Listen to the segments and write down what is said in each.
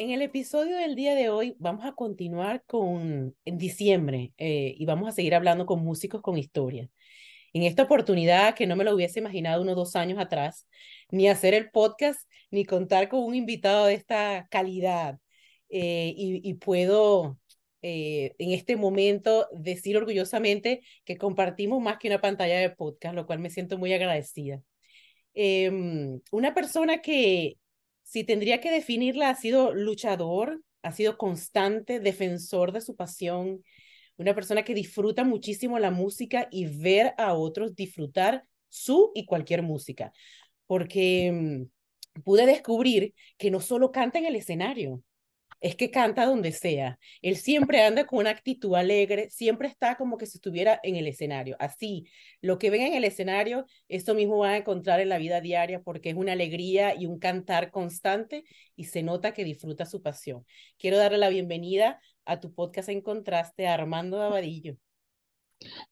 En el episodio del día de hoy vamos a continuar con en diciembre eh, y vamos a seguir hablando con músicos con historia. En esta oportunidad que no me lo hubiese imaginado unos dos años atrás, ni hacer el podcast, ni contar con un invitado de esta calidad. Eh, y, puedo eh, en este momento decir orgullosamente que compartimos más que una pantalla de podcast, lo cual me siento muy agradecida. Em, una persona que si tendría que definirla, ha sido luchador, ha sido constante, defensor de su pasión, una persona que disfruta muchísimo la música y ver a otros disfrutar su y cualquier música, porque mm, pude descubrir que no solo canta en el escenario, es que canta donde sea. Él siempre anda con una actitud alegre, siempre está como que si estuviera en el escenario. Así, lo que ven en el escenario, eso mismo van a encontrar en la vida diaria porque es una alegría y un cantar constante y se nota que disfruta su pasión. Quiero darle la bienvenida a tu podcast en contraste a Armando Abadillo.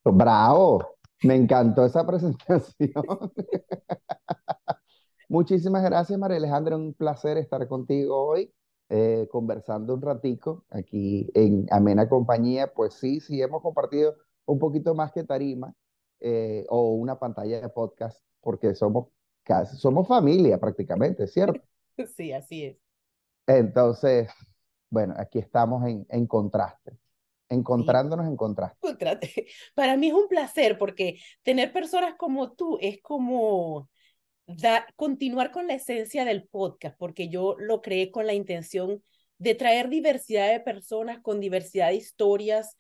Bravo, me encantó esa presentación. Muchísimas gracias, María Alejandra. Un placer estar contigo hoy. Eh, conversando un ratico aquí en amena compañía, pues sí, sí hemos compartido un poquito más que tarima eh, o una pantalla de podcast, porque somos casi, somos familia prácticamente, ¿cierto? Sí, así es. Entonces, bueno, aquí estamos en, en contraste, encontrándonos en contraste. Para mí es un placer porque tener personas como tú es como da, continuar con la esencia del podcast, porque yo lo creé con la intención de traer diversidad de personas con diversidad de historias,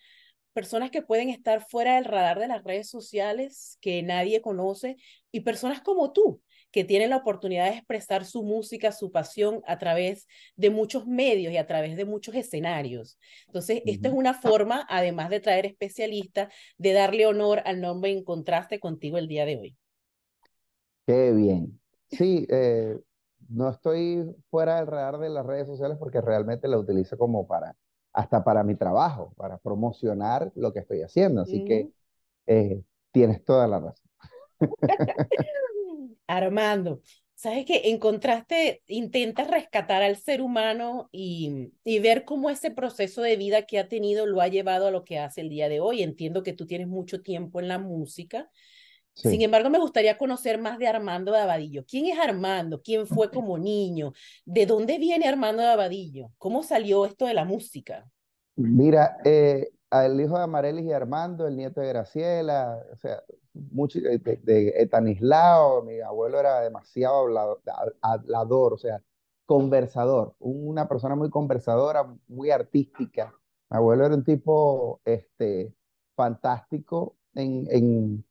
personas que pueden estar fuera del radar de las redes sociales, que nadie conoce, y personas como tú, que tienen la oportunidad de expresar su música, su pasión a través de muchos medios y a través de muchos escenarios. Entonces, esta es una forma, además de traer especialistas, de darle honor al nombre en contraste contigo el día de hoy. Qué bien. Sí, eh, no estoy fuera del radar de las redes sociales porque realmente la utilizo como para, hasta para mi trabajo, para promocionar lo que estoy haciendo. Así que eh, tienes toda la razón. Armando, sabes que en contraste intentas rescatar al ser humano y, y ver cómo ese proceso de vida que ha tenido lo ha llevado a lo que hace el día de hoy. Entiendo que tú tienes mucho tiempo en la música sin embargo, me gustaría conocer más de Armando de Abadillo. ¿Quién es Armando? ¿Quién fue como niño? ¿De dónde viene Armando de Abadillo? ¿Cómo salió esto de la música? Mira, eh, el hijo de Amarelis y Armando, el nieto de Graciela, o sea, mucho, de, de Etanislao, mi abuelo era demasiado hablador, o sea, conversador, una persona muy conversadora, muy artística. Mi abuelo era un tipo este, fantástico en, en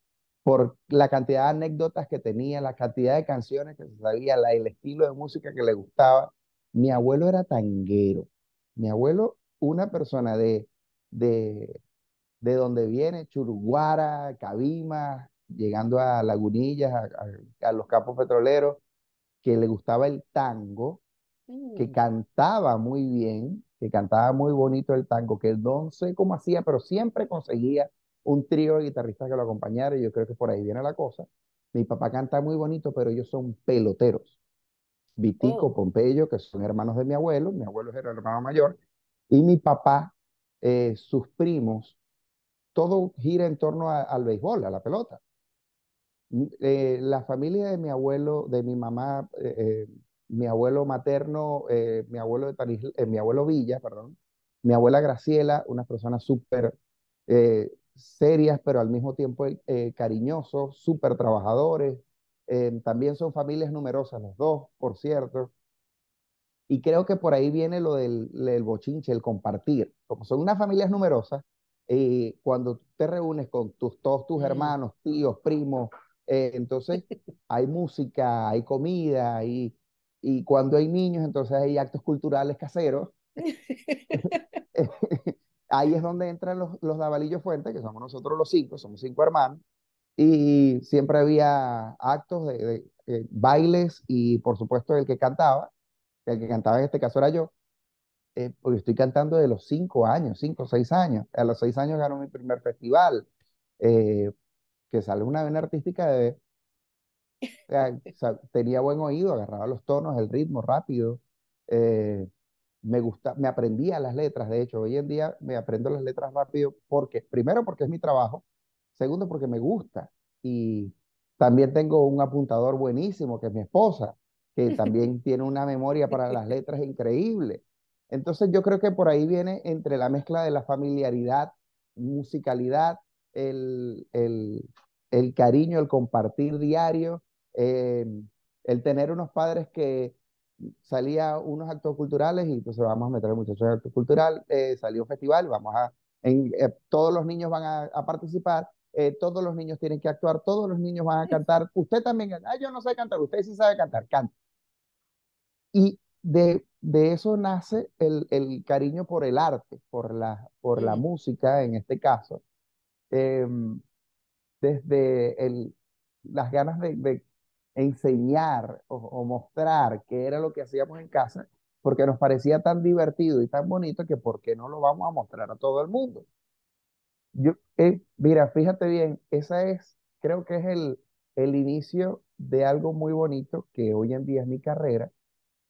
por la cantidad de anécdotas que tenía, la cantidad de canciones que se sabía, la, el estilo de música que le gustaba. Mi abuelo era tanguero. Mi abuelo, una persona de, de, de donde viene, Churuguara, Cabima, llegando a Lagunillas, a, los campos petroleros, que le gustaba el tango, que mm. cantaba muy bien, que cantaba muy bonito el tango, que no sé cómo hacía, pero siempre conseguía un trío de guitarristas que lo acompañara y yo creo que por ahí viene la cosa. Mi papá canta muy bonito, pero ellos son peloteros. Vitico, oh. Pompeyo, que son hermanos de mi abuelo, mi abuelo era el hermano mayor, y mi papá, eh, sus primos, todo gira en torno al béisbol, a la pelota. Eh, la familia de mi abuelo, de mi mamá, eh, mi abuelo materno, mi abuelo de mi abuelo Villa, perdón, mi abuela Graciela, una persona súper serias, pero al mismo tiempo eh, cariñosos, súper trabajadores. Eh, también son familias numerosas, los dos, por cierto. Y creo que por ahí viene lo del, bochinche, el compartir. Como son unas familias numerosas, eh, cuando te reúnes con tus, todos tus hermanos, tíos, primos, entonces hay música, hay comida, y, y cuando hay niños, entonces hay actos culturales caseros. ahí es donde entran los, los Davalillo Fuentes, que somos nosotros los cinco, somos cinco hermanos, y siempre había actos de, eh, bailes y por supuesto el que cantaba, el que cantaba en este caso era yo, eh, porque estoy cantando de los cinco años, cinco o seis años. A los seis años ganó mi primer festival, eh, que sale una vena artística de... sea, tenía buen oído, agarraba los tonos, el ritmo rápido. eh, me gusta, me aprendía las letras, de hecho, hoy en día me aprendo las letras rápido porque, primero porque es mi trabajo, segundo porque me gusta y también tengo un apuntador buenísimo que es mi esposa, que también tiene una memoria para las letras increíble. Entonces yo creo que por ahí viene entre la mezcla de la familiaridad, musicalidad, el, el, el cariño, el compartir diario, eh, el tener unos padres que salía unos actos culturales y entonces vamos a meter al muchacho en acto cultural, eh, salió un festival, vamos a, en, eh, todos los niños van a, a participar, eh, todos los niños tienen que actuar, todos los niños van a cantar, usted también, ah, yo no sé cantar, usted sí sabe cantar, canta. Y de, de eso nace el, el cariño por el arte, por la, por la música en este caso. Em, desde el, las ganas de, de enseñar o, mostrar qué era lo que hacíamos en casa, porque nos parecía tan divertido y tan bonito que ¿por qué no lo vamos a mostrar a todo el mundo? Yo, eh, mira, fíjate bien, esa es, creo que es el, el inicio de algo muy bonito que hoy en día es mi carrera,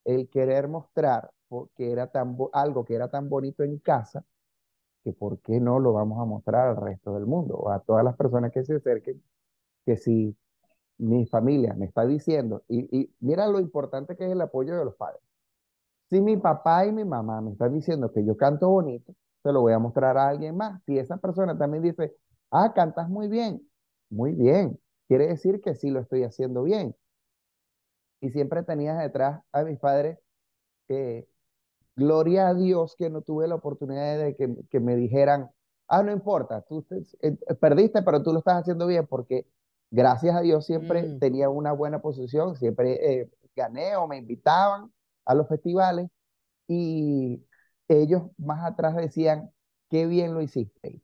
el querer mostrar porque era tan, algo que era tan bonito en casa, que por qué no lo vamos a mostrar al resto del mundo o a todas las personas que se acerquen, que si mi familia me está diciendo, y, mira lo importante que es el apoyo de los padres. Si mi papá y mi mamá me están diciendo que yo canto bonito, se lo voy a mostrar a alguien más. Si esa persona también dice, ah, cantas muy bien, muy bien, quiere decir que sí lo estoy haciendo bien. Y siempre tenías detrás a mis padres, eh, gloria a Dios que no tuve la oportunidad de que, me dijeran, ah, no importa, tú eh, perdiste, pero tú lo estás haciendo bien, porque gracias a Dios siempre mm. tenía una buena posición, siempre eh, gané o me invitaban a los festivales y ellos más atrás decían, qué bien lo hiciste,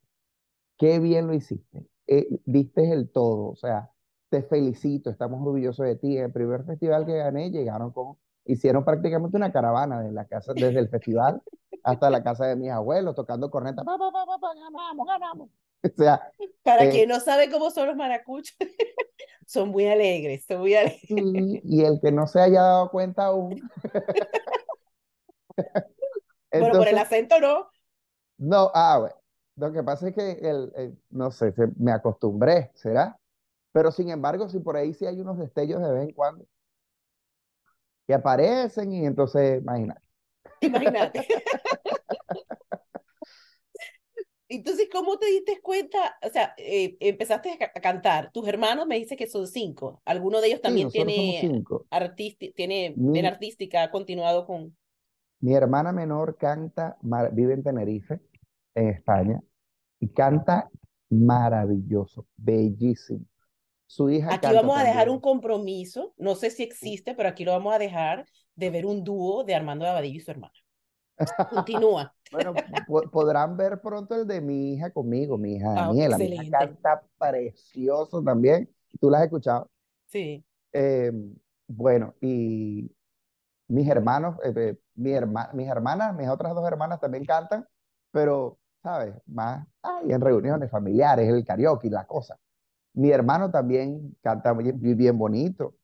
qué bien lo hiciste, eh, diste el todo, o sea, te felicito, estamos orgullosos de ti. En el primer festival que gané, llegaron con, hicieron prácticamente una caravana de la casa, desde el festival hasta la casa de mis abuelos, tocando corneta, pa, pa, pa, pa, pa, ganamos, ganamos. O sea, Para eh, quien no sabe cómo son los maracuchos, son muy alegres, son muy alegres. y, y el que no se haya dado cuenta aún, Bueno, por el acento no. no, ah, bueno, lo que pasa es que, el, el- no sé, se- me acostumbré, ¿será? Pero sin embargo, si por ahí sí hay unos destellos de vez en cuando que aparecen y entonces, imagínate. Imagínate. Entonces, ¿cómo te diste cuenta? O sea, eh, empezaste a, ca- a cantar. Tus hermanos me dices que son cinco. ¿Alguno de ellos Sí, también somos tiene tiene Mi, artística, ha continuado con... mi hermana menor canta, vive en Tenerife, en España, y canta maravilloso, bellísimo. Su hija Aquí vamos a dejar un también. compromiso, no sé si existe, pero aquí lo vamos a dejar de ver un dúo de Armando Abadillo y su hermana. Continúa. Bueno, po- podrán ver pronto el de mi hija conmigo, mi hija Ah, Daniela. Mi hija canta precioso también. Tú la has escuchado. Sí. Eh, bueno, y mis hermanos, eh, eh, mi herma- mis hermanas, mis otras dos hermanas también cantan, pero, ¿sabes? Más ay, en reuniones familiares, el karaoke, la cosa. Mi hermano también canta bien, bien bonito,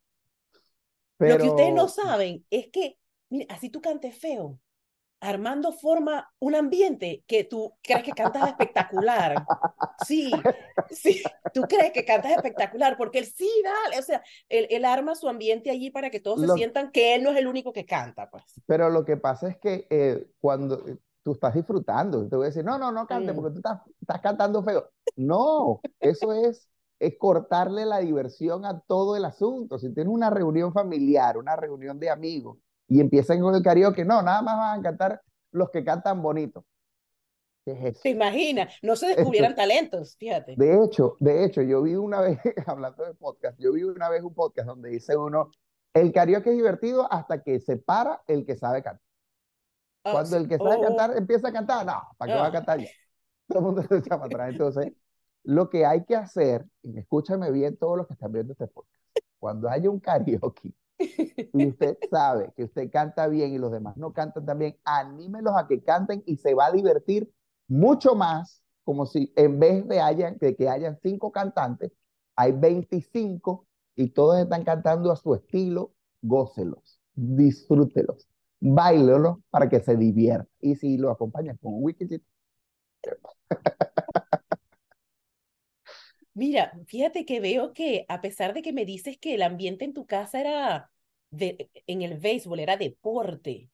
Lo que ustedes no pero saben es que, mire, así tú cantes feo, Armando forma un ambiente que tú crees que cantas espectacular. Sí, sí, tú crees que cantas espectacular porque él sí, dale, o sea, él, él arma su ambiente allí para que todos se sientan que él no es el único que canta, pues. pero lo que pasa es que eh, cuando eh, tú estás disfrutando, te voy a decir, no, no, no cante Mm. porque tú estás, estás cantando feo. No, eso es, es cortarle la diversión a todo el asunto. Si tienes una reunión familiar, una reunión de amigos y empiezan con el karaoke, no, nada más van a cantar los que cantan bonito. ¿Qué es ¿Te eso? imaginas? No se Esto, descubrieran talentos, fíjate. de hecho, de hecho, yo vi una vez, hablando de podcast, yo vi una vez un podcast donde dice uno, el karaoke es divertido hasta que se para el que sabe cantar. Oh, Cuando el que sabe Oh, cantar empieza a cantar, no, ¿para qué va a ah. cantar ya? Todo el mundo se echa para atrás. Entonces, lo que hay que hacer, y escúchame bien todos los que están viendo este podcast, cuando haya un karaoke y usted sabe que usted canta bien y los demás no cantan tan bien, anímelos a que canten y se va a divertir mucho más, como si en vez de, que hayan cinco cantantes, hay 25 y todos están cantando a su estilo, gócelos, disfrútelos, bailelos para que se diviertan. Y si lo acompañan con un whisky, Mira, fíjate que veo que a pesar de que me dices que el ambiente en tu casa era de, en el béisbol, era deporte,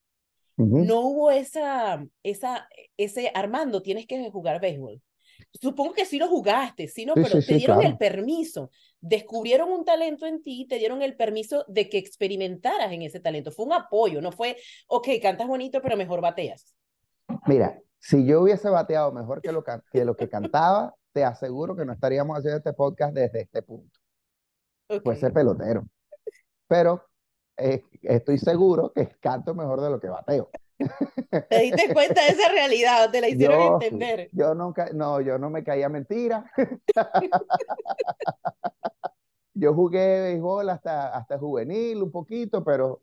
no hubo esa, esa, ese Armando, tienes que jugar béisbol. Supongo que sí lo jugaste, sí, no, Sí, pero sí, te dieron el permiso, descubrieron un talento en ti, te dieron el permiso de que experimentaras en ese talento. Fue un apoyo, no fue, ok, cantas bonito, pero mejor bateas. Mira, si yo hubiese bateado mejor que lo, can- que lo que cantaba, te aseguro que no estaríamos haciendo este podcast desde este punto. Ok. Fuese pelotero. Pero eh, estoy seguro que canto mejor de lo que bateo. ¿Te diste cuenta de esa realidad? ¿Te la hicieron Yo, entender? yo nunca, no, yo no me caía mentira. Yo jugué béisbol hasta, hasta juvenil un poquito, pero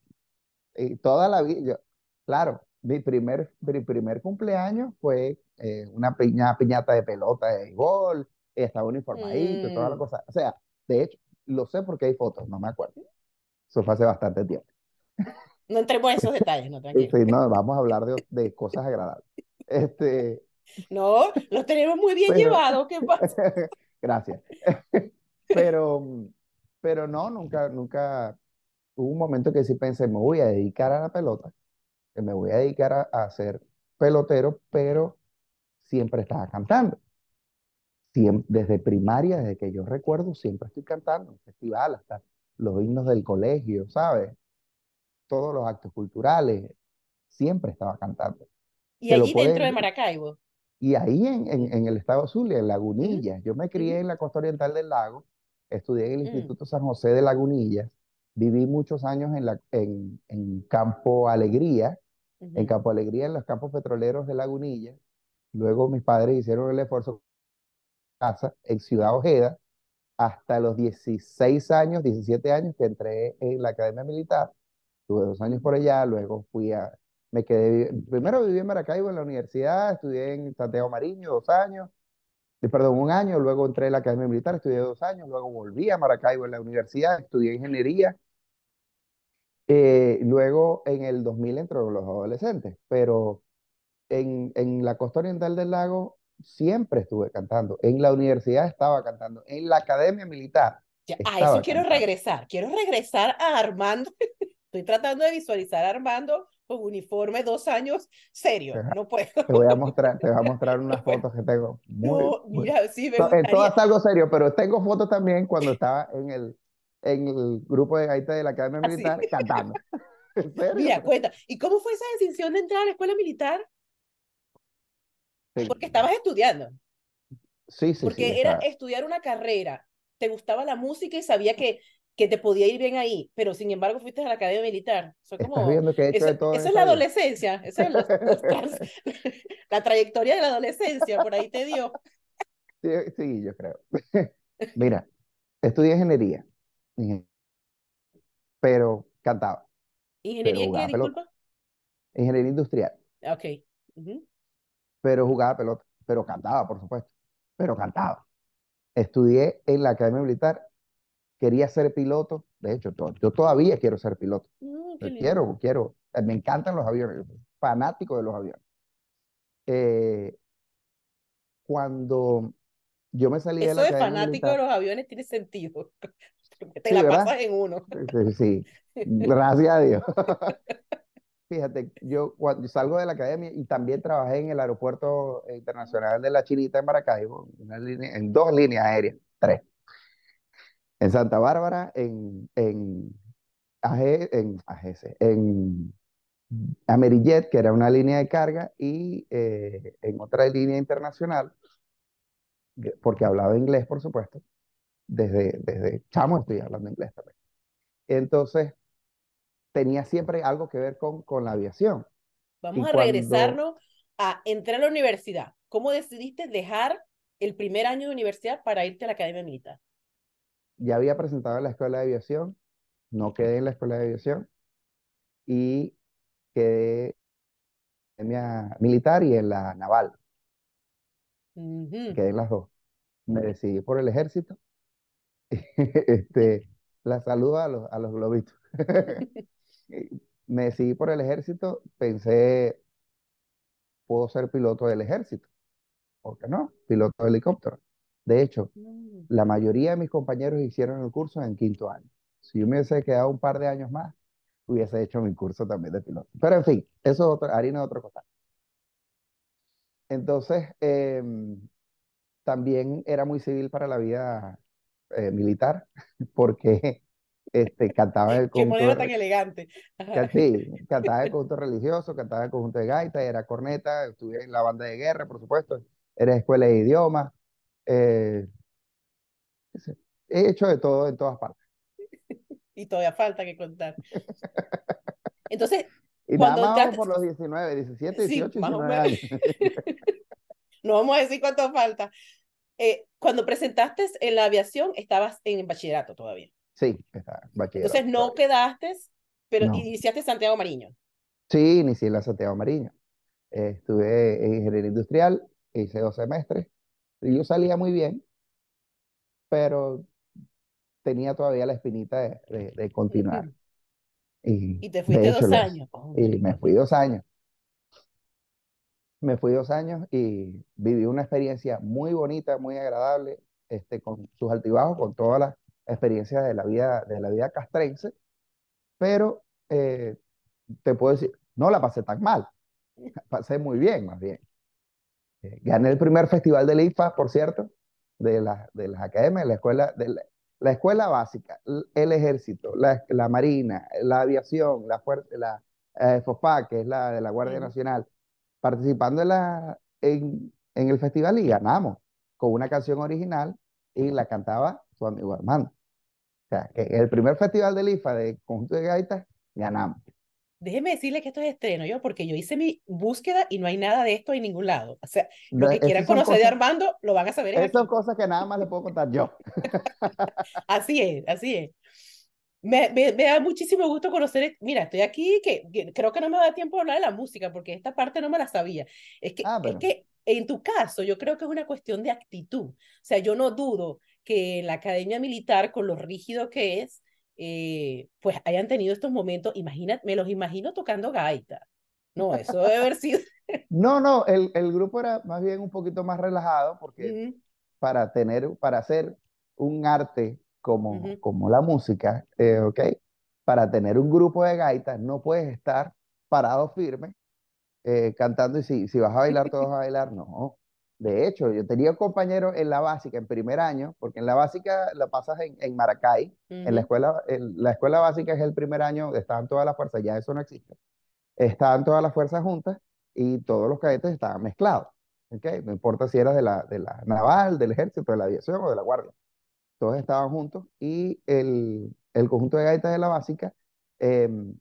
eh, toda la vida, yo- claro, mi primer, mi primer cumpleaños fue eh, una piña, piñata de pelota de béisbol, estaba uniformadito, toda la Mm, cosa. O sea, de hecho, lo sé porque hay fotos, no me acuerdo. Eso fue hace bastante tiempo. no entremos en esos detalles, no, tranquilo. sí, no, vamos a hablar de, de cosas agradables. Este, No, los tenemos muy bien pero, llevados, ¿qué pasa? gracias. Pero, pero no, nunca, nunca, hubo un momento que sí pensé, me voy a dedicar a la pelota, que me voy a dedicar a, a ser pelotero, pero siempre estaba cantando. Desde primaria, desde que yo recuerdo, siempre estoy cantando en festival, hasta los himnos del colegio, ¿sabes? Todos los actos culturales, siempre estaba cantando. Y allí dentro de Maracaibo. y ahí en, en, en el estado Zulia, en Lagunillas, yo me crié en la costa oriental del lago, estudié en el mm, Instituto San José de Lagunillas, viví muchos años en, la, en, en Campo Alegría, en. Campo Alegría, en los campos petroleros de Lagunillas. Luego mis padres hicieron el esfuerzo casa en Ciudad Ojeda, hasta los 16 años, 17 años que entré en la Academia Militar. Tuve dos años por allá, luego fui a, me quedé, primero viví en Maracaibo en la universidad, estudié en Santiago Mariño dos años, eh, perdón, un año, luego entré en la Academia Militar, estudié dos años, luego volví a Maracaibo en la universidad, estudié ingeniería, eh, luego en el 2000 entró los adolescentes, pero en, en la costa oriental del lago siempre estuve cantando, en la universidad estaba cantando, en la Academia Militar Ya, a eso quiero cantando. regresar. Quiero regresar a Armando. Estoy tratando de visualizar a Armando con uniforme dos años, serio, Te, no puedo. te voy a mostrar, te voy a mostrar No unas puedo. fotos que tengo muy, No, muy, mira, sí me gustaría. todas algo serio, pero tengo fotos también cuando estaba en el, en el grupo de gaita de la Academia Así. Militar cantando. ¿En serio? Mira, cuenta. ¿Y cómo fue esa decisión de entrar a la escuela militar? Sí, Porque estabas estudiando. sí, sí, sí, Porque era estudiar una carrera. Te gustaba la música y sabía que, que te podía ir bien ahí, pero sin embargo fuiste a la academia militar. Eso como, he eso, eso es la adolescencia, eso es los- los trans- la trayectoria de la adolescencia, por ahí te dio. Sí, sí, yo creo. Mira, estudié ingeniería, ingen- pero cantaba, pero ¿Ingeniería en qué? Disculpa. Ingeniería industrial, Ah, Ok. Ujú. Pero jugaba pelota, pero cantaba, por supuesto, pero cantaba. Estudié en la Academia Militar, quería ser piloto, de hecho, to- yo todavía quiero ser piloto. Mm, quiero, quiero, eh, me encantan los aviones, yo soy fanático de los aviones. Eh, cuando yo me salí de Eso la de Academia fanático de Militar, los aviones tiene sentido. Te sí, la ¿verdad? pasas en uno. Sí, sí, gracias a Dios. Fíjate, yo cuando salgo de la academia y también trabajé en el aeropuerto internacional de La Chinita en Maracaibo, una línea- en dos líneas aéreas, tres, en Santa Bárbara, en, en, AG en AGC, en Amerijet, que era una línea de carga, y eh, en otra línea internacional, que- porque hablaba inglés, por supuesto, desde, desde chamo estoy hablando inglés también. Entonces, tenía siempre algo que ver con, con la aviación. Vamos Y a cuando- regresarnos a entrar a la universidad. ¿Cómo decidiste dejar el primer año de universidad para irte a la academia militar? Ya había presentado en la escuela de aviación, no quedé en la escuela de aviación y quedé en la academia militar y en la naval, Ujú. quedé en las dos. Me decidí por el ejército. Este, la saludo a los, a los globitos. Me decidí por el ejército, pensé, puedo ser piloto del ejército, ¿por qué no? Piloto de helicóptero. De hecho, Mm. la mayoría de mis compañeros hicieron el curso en quinto año. Si yo me hubiese quedado un par de años más, hubiese hecho mi curso también de piloto. Pero en fin, eso es otra, harina de otro costal. Entonces, em, también era muy civil para la vida eh, militar, porque este, cantaba el Qué manera conjunto, tan elegante. Sí, cantaba el conjunto religioso, cantaba el conjunto de gaita, era corneta, estuve en la banda de guerra, por supuesto, era escuela de idiomas, eh, he hecho de todo en todas partes. Y todavía falta que contar. Entonces, Y nada más por los 19, 17, Sí, 18, más o 19 años. no vamos a decir cuánto falta. Eh, cuando presentaste en la aviación, estabas en bachillerato todavía. Sí, está, bachillerato. Entonces no quedaste, pero No. iniciaste Santiago Mariño. Sí, inicié en la Santiago Mariño. Eh, estuve en ingeniería industrial, hice dos semestres. Y yo salía muy bien, pero tenía todavía la espinita de, de- de continuar. Y, Y te fuiste hecho dos años. Y me fui dos años. Me fui dos años y viví una experiencia muy bonita, muy agradable, este, con sus altibajos, con todas las experiencias de la vida, de la vida castrense, pero eh, te puedo decir, no la pasé tan mal, la pasé muy bien, más bien. Eh, gané el primer festival del IFA, por cierto, de, la- de las academias, la escuela, de la, la escuela básica, el ejército, la, la marina, la aviación, la, la eh, FOFA, que es la de la Guardia. Nacional, participando en, la, en, en el festival y ganamos con una canción original y la cantaba su amigo Armando. Sea, que el primer festival del IFA de conjunto de gaitas, ganamos. Déjeme decirle que esto es estreno, yo, porque yo hice mi búsqueda y no hay nada de esto en ningún lado. O sea, lo que quieran son conocer de cosas- Armando lo van a saber Esas son aquí. cosas que nada más le puedo contar yo. Así es, así es. Me, me, me da muchísimo gusto conocer. Mira, estoy aquí que, que creo que no me da tiempo de hablar de la música porque esta parte no me la sabía. Es que, Ah, es pero- que en tu caso, yo creo que es una cuestión de actitud. O sea, yo no dudo que en la academia militar, con lo rígido que es, eh, pues hayan tenido estos momentos. Imagínate, me los imagino tocando gaita. No, eso debe haber sido. No, no, el, el grupo era más bien un poquito más relajado porque para tener, para hacer un arte como, como la música, eh, ¿ok? Para tener un grupo de gaitas no puedes estar parado firme eh, cantando y si, si vas a bailar, todos vas a bailar, no. De hecho, yo tenía un compañero en la básica, en primer año, porque en la básica la pasas en, en Maracay, en la escuela, en la escuela básica es el primer año, donde estaban todas las fuerzas, ya eso no existe. Estaban todas las fuerzas juntas y todos los cadetes estaban mezclados. ¿ok? No importa si eras de la, de la naval, del ejército, de la aviación o de la guardia. Todos estaban juntos y el, el conjunto de gaitas de la básica em,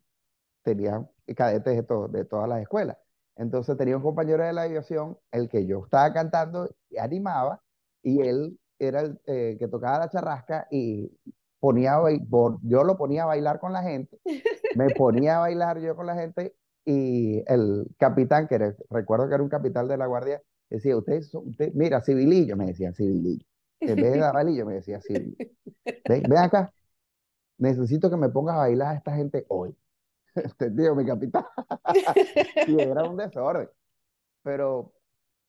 tenía cadetes de, to- de todas las escuelas. Entonces tenía un compañero de la aviación, el que yo estaba cantando y animaba, y él era el eh, que tocaba la charrasca y ponía, yo lo ponía a bailar con la gente, me ponía a bailar yo con la gente, y el capitán, que era- recuerdo que era un capitán de la guardia, decía, usted, usted mira, civilillo, me decía civilillo. En vez de dabalillo, me decía civilillo. Ven, ven acá, necesito que me pongas a bailar a esta gente hoy. Entendido, mi capitán. Y era un desorden. Pero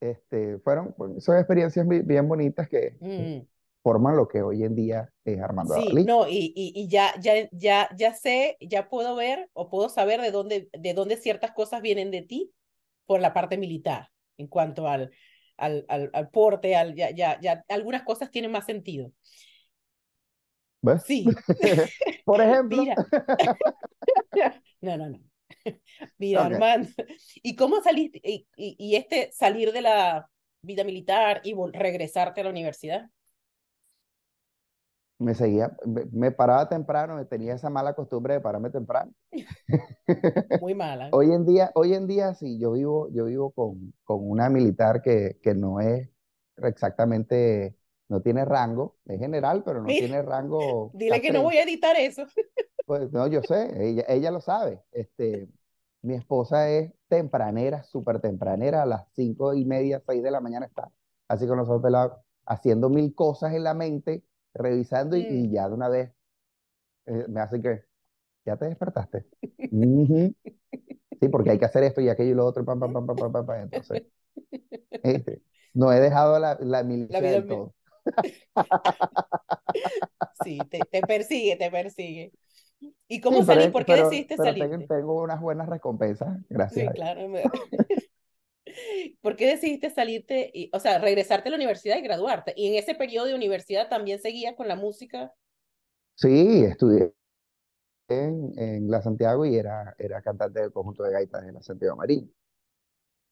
este, fueron, son experiencias bi- bien bonitas que Mm. forman lo que hoy en día es Armando Sí, Adalí. no, y, y, y ya, ya, ya, ya sé, ya puedo ver o puedo saber de dónde, de dónde ciertas cosas vienen de ti por la parte militar, en cuanto al, al, al, al porte, al, ya, ya, ya, algunas cosas tienen más sentido. ¿Ves? Sí, Por ejemplo, mira. No, no, no. Mira, Ok. Armando, ¿y cómo saliste, y, y, y este salir de la vida militar y regresarte a la universidad? me seguía, me, me paraba temprano, tenía esa mala costumbre de pararme temprano. Muy mala. Hoy en día, hoy en día sí, yo vivo, yo vivo con, con una militar que, que no es exactamente, no tiene rango, es general, pero no Mira, tiene rango dile que no voy a editar eso. Pues no, yo sé, ella, ella lo sabe. Este, mi esposa es tempranera, súper tempranera, a las cinco y media, seis de la mañana está, así con los ojos pelados, haciendo mil cosas en la mente, revisando y, Mm. y ya de una vez eh, me hace que, ¿ya te despertaste? Sí, porque hay que hacer esto y aquello y lo otro, pam, pam, pam, pam, pam, pam, pam. Entonces, este, no he dejado la, la milicia del todo. Sí, te, te persigue, te persigue. ¿Y Sí, cómo pero, salí? ¿Por qué pero, decidiste pero tengo, salirte? tengo unas buenas recompensas, gracias Sí, claro. me- ¿Por qué decidiste salirte, y, o sea, regresarte a la universidad y graduarte? Y en ese periodo de universidad también seguías con la música. Sí, estudié en, en la Santiago y era, era cantante del conjunto de gaitas de la Santiago Marín.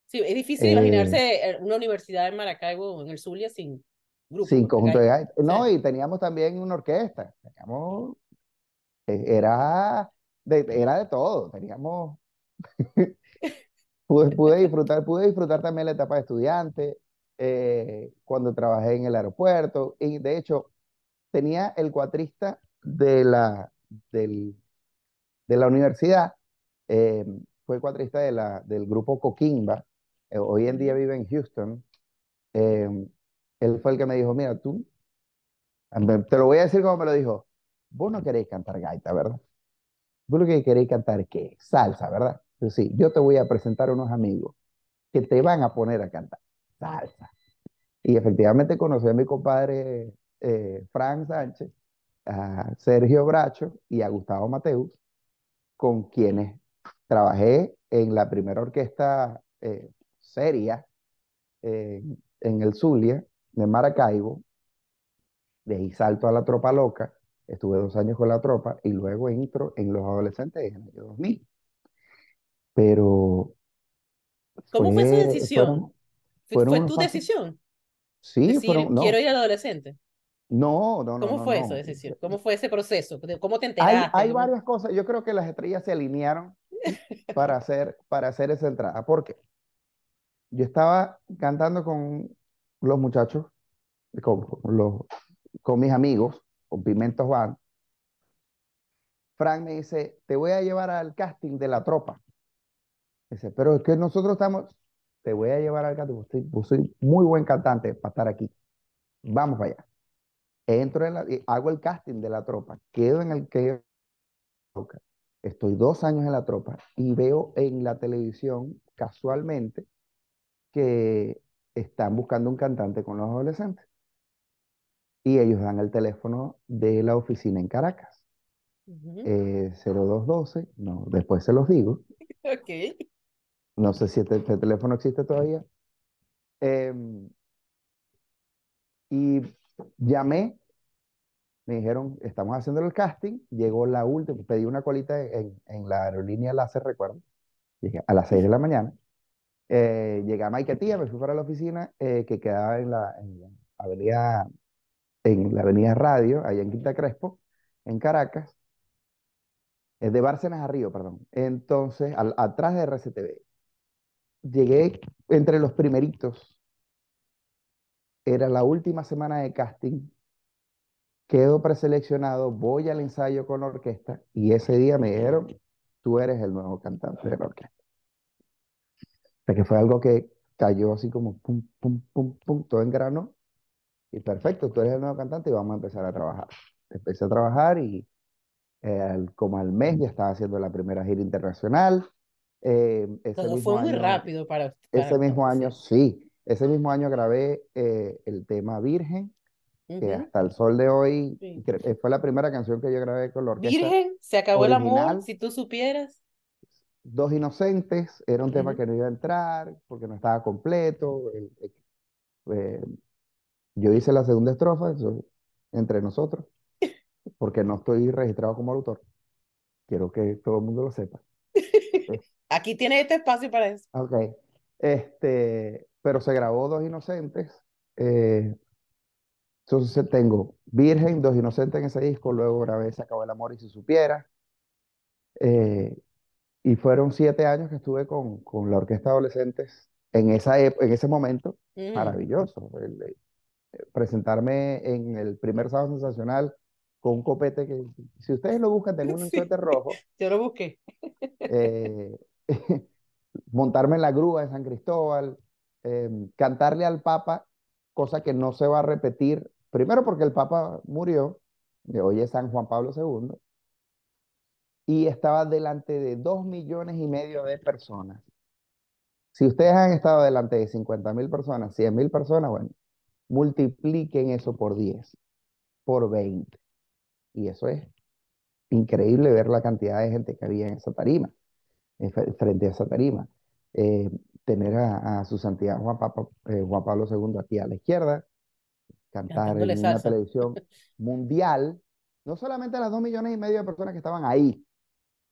Sí, es difícil Eh, imaginarse eh, una universidad en Maracaibo en el Zulia sin grupo sin conjunto de gaitas. No, Sí. y teníamos también una orquesta. Teníamos, era de, era de todo. Teníamos, pude, pude disfrutar, pude disfrutar también la etapa de estudiante, eh, cuando trabajé en el aeropuerto. Y de hecho, tenía el cuatrista de la, del, de la universidad, eh, fue cuatrista de la, del grupo Coquimba, eh, hoy en día vive en Houston. él fue el que me dijo, mira, tú, te lo voy a decir como me lo dijo, vos no queréis cantar gaita, ¿verdad? Vos lo que queréis cantar, ¿qué? Salsa, ¿verdad? Sí, yo te voy a presentar unos amigos que te van a poner a cantar salsa. Y efectivamente conocí a mi compadre eh, Sánchez, a Sergio Bracho y a Gustavo Mateus, con quienes trabajé en la primera orquesta eh, seria en el Zulia, de Maracaibo, de ahí salto a la tropa loca, estuve dos años con la tropa y luego entro en los adolescentes en el año 2000. Pero ¿Cómo fue esa fue, decisión? fueron, ¿Fue, fueron fue tu pasos, decisión? sí, Decir, fueron, quiero no, ir al adolescente. no, no, no, ¿Cómo no, fue esa no. decisión? ¿Cómo fue ese proceso? ¿De ¿Cómo te Hay, enteraste? hay ¿Cómo- varias cosas, yo creo que las estrellas se alinearon para hacer, para hacer esa entrada, porque yo estaba cantando con los muchachos, con los, con mis amigos, con Pimentos Band. Frank me dice, te voy a llevar al casting de la tropa. Dice, pero es que nosotros estamos, te voy a llevar al casting, vos soy, muy buen cantante para estar aquí. Vamos para allá. Entro en la, hago el casting de la tropa, quedo en el que estoy dos años en la tropa y veo en la televisión casualmente que están buscando un cantante con los adolescentes. Y ellos dan el teléfono de la oficina en Caracas, Ujú. eh, 0212, no, después se los digo, Ok. no sé si este, este teléfono existe todavía. Em, y llamé, me dijeron, estamos haciendo el casting, llegó la última, pedí una colita en, en la aerolínea Láser, recuerdo, llegué a las 6 de la mañana, eh, llegué a Maiquetía, me fui para la oficina eh, que quedaba en la, en la avenida, en la avenida Radio, allá en Quinta Crespo, en Caracas, es de Bárcenas a Río, perdón, entonces, al- atrás de RCTV. Llegué entre los primeritos, era la última semana de casting, quedo preseleccionado, voy al ensayo con la orquesta y ese día me dijeron, tú eres el nuevo cantante de la orquesta. O sea que fue algo que cayó así como pum, pum, pum, pum, todo en grano. Y perfecto, tú eres el nuevo cantante y vamos a empezar a trabajar. Empecé a trabajar y eh, como al mes ya estaba haciendo la primera gira internacional. Eh, ese Todo mismo fue muy año, rápido para, ese mismo año, sí. ese mismo año grabé eh, el tema Virgen, que hasta el sol de hoy Sí. eh, fue la primera canción que yo grabé con la orquesta Virgen, se acabó el amor, original. si tú supieras. Dos Inocentes, era un tema que no iba a entrar porque no estaba completo. el- el- yo hice la segunda estrofa, eso, entre nosotros, porque no estoy registrado como autor. Quiero que todo el mundo lo sepa. Aquí tienes este espacio para eso. Ok. Este, pero se grabó Dos Inocentes. eh, entonces tengo Virgen, Dos Inocentes en ese disco, luego grabé Se acabó el amor y si supiera. Eh, y fueron siete años que estuve con, con la Orquesta Adolescentes en, esa, en ese momento, Mm, maravilloso. El- presentarme en el primer sábado sensacional con un copete que, si ustedes lo buscan, tengo un Sí, suéter rojo. yo lo busqué. eh, montarme en la grúa de San Cristóbal, eh, cantarle al Papa, cosa que no se va a repetir, primero porque el Papa murió, hoy es San Juan Pablo II, y estaba delante de dos millones y medio de personas. Si ustedes han estado delante de 50 mil personas, 100 mil personas, bueno, multipliquen eso por 10, por 20. Y eso es increíble ver la cantidad de gente que había en esa tarima, eh, fre- frente a esa tarima. Eh, tener a, a su santidad Juan, Papa- eh, Juan Pablo II aquí a la izquierda, cantar en una salsa. televisión mundial, no solamente las dos millones y medio de personas que estaban ahí,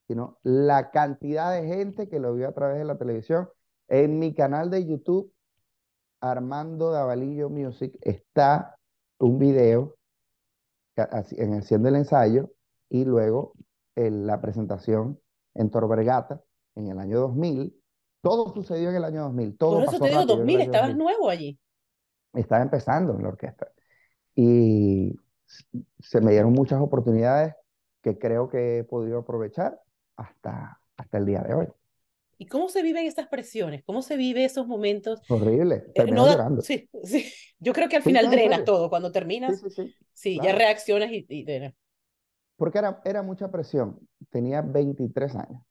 sino la cantidad de gente que lo vio a través de la televisión. En mi canal de YouTube, Armando Davalillo Music, está un video en haciendo el ensayo y luego el- la presentación en Tor Vergata en el año 2000. Todo sucedió en el año 2000, Por todo eso pasó te digo, rápido en el 2000, año estabas 2000. nuevo allí. Estaba empezando en la orquesta y se me dieron muchas oportunidades que creo que he podido aprovechar hasta, hasta el día de hoy. ¿Y cómo se viven esas presiones? ¿Cómo se vive esos momentos? Horrible, Eh, terminas no da- sí, sí. Yo creo que al Sí, final drenas todo. Cuando terminas, sí, sí, sí, ya claro. reaccionas y, y drenas. Porque era, era mucha presión. Tenía 23 años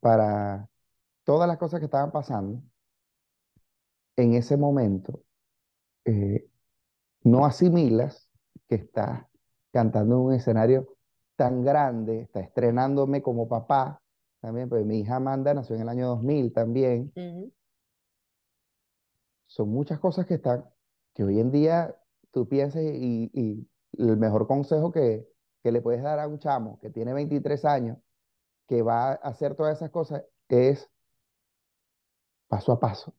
para todas las cosas que estaban pasando en ese momento. eh, no asimilas que estás cantando en un escenario tan grande, está estrenándome como papá también, pues mi hija Amanda nació en el año 2000 también. Son muchas cosas que están, que hoy en día tú piensas y, y el mejor consejo que, que le puedes dar a un chamo que tiene 23 años, que va a hacer todas esas cosas, es paso a paso.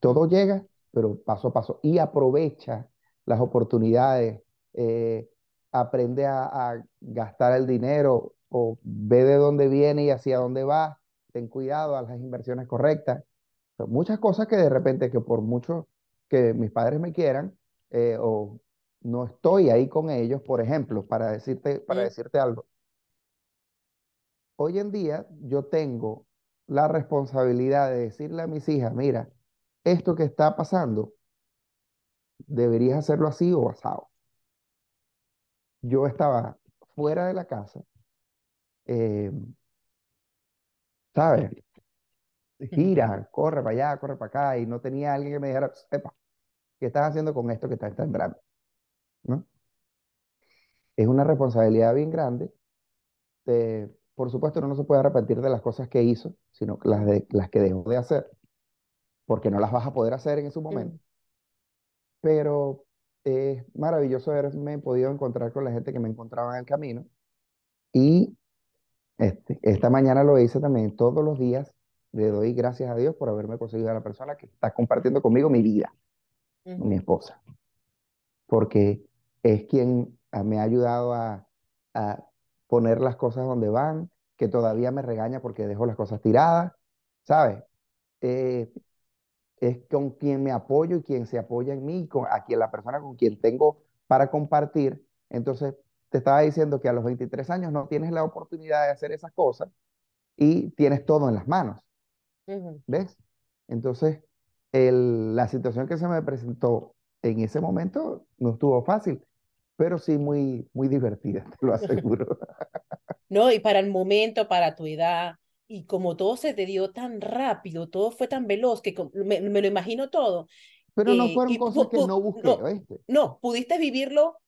Todo llega, pero paso a paso. Y aprovecha las oportunidades, eh, aprende a, a gastar el dinero o ve de dónde viene y hacia dónde va. Ten cuidado a las inversiones correctas. Muchas cosas que de repente, que por mucho que mis padres me quieran, eh, o no estoy ahí con ellos, por ejemplo, para decirte, para decirte algo. Hoy en día yo tengo la responsabilidad de decirle a mis hijas, mira, esto que está pasando, deberías hacerlo así o asado. Yo estaba fuera de la casa, eh, ¿sabes? Gira, corre para allá, corre para acá, y no tenía alguien que me dijera, sepa, ¿qué estás haciendo con esto que estás sembrando? ¿No? Es una responsabilidad bien grande. eh, por supuesto, uno no se puede arrepentir de las cosas que hizo, sino las, de, las que dejó de hacer, porque no las vas a poder hacer en su momento. Pero es maravilloso haberme podido encontrar con la gente que me encontraba en el camino. Y este, esta mañana lo hice también. Todos los días le doy gracias a Dios por haberme conseguido a la persona que está compartiendo conmigo mi vida, mi esposa, porque es quien me ha ayudado a, a poner las cosas donde van, que todavía me regaña porque dejo las cosas tiradas, ¿sabes? Eh, es con quien me apoyo y quien se apoya en mí, con, a quien la persona con quien tengo para compartir. Entonces, te estaba diciendo que a los 23 años no tienes la oportunidad de hacer esas cosas y tienes todo en las manos, Ujú. ¿ves? Entonces, el- la situación que se me presentó en ese momento no estuvo fácil, pero sí muy, muy divertida, te lo aseguro. No, y para el momento, para tu edad, y como todo se te dio tan rápido, todo fue tan veloz, que me, me lo imagino todo, Pero no eh, fueron y cosas que no busqué, no, ¿oíste? no, pudiste vivirlo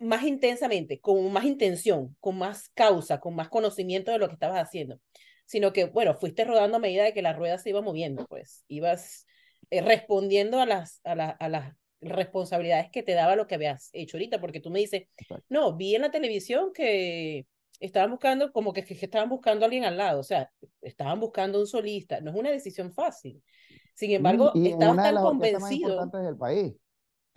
más intensamente, con más intención, con más causa, con más conocimiento de lo que estabas haciendo, sino que, bueno, fuiste rodando a medida de que la rueda se iba moviendo, pues, ibas eh, respondiendo a las, a la- a las responsabilidades que te daba lo que habías hecho ahorita, porque tú me dices, Exacto. no, vi en la televisión que estaban buscando, como que, que estaban buscando a alguien al lado, o sea, estaban buscando un solista, no es una decisión fácil. Sin Mm, embargo, Y en estabas tan convencido del país.